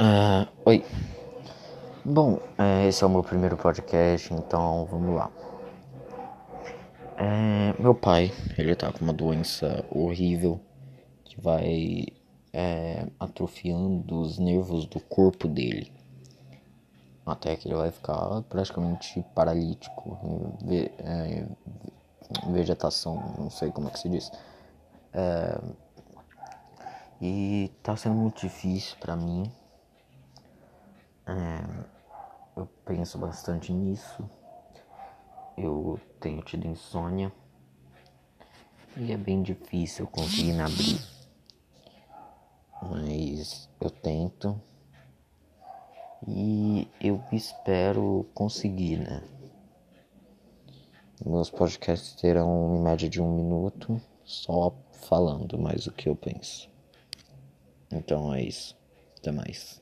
Uh, oi. Bom, é, esse é o meu primeiro podcast, então vamos lá. É, meu pai, ele tá com uma doença horrível que vai é, atrofiando os nervos do corpo dele. Até que ele vai ficar praticamente paralítico, ve, vegetação, não sei como é que se diz. E tá sendo muito difícil para mim é, eu penso bastante nisso. Eu tenho tido insônia. E é bem difícil conseguir abrir. Mas eu tento. E eu espero conseguir, né? Meus podcasts terão em média de um minuto só falando mais o que eu penso. Então é isso. Até mais.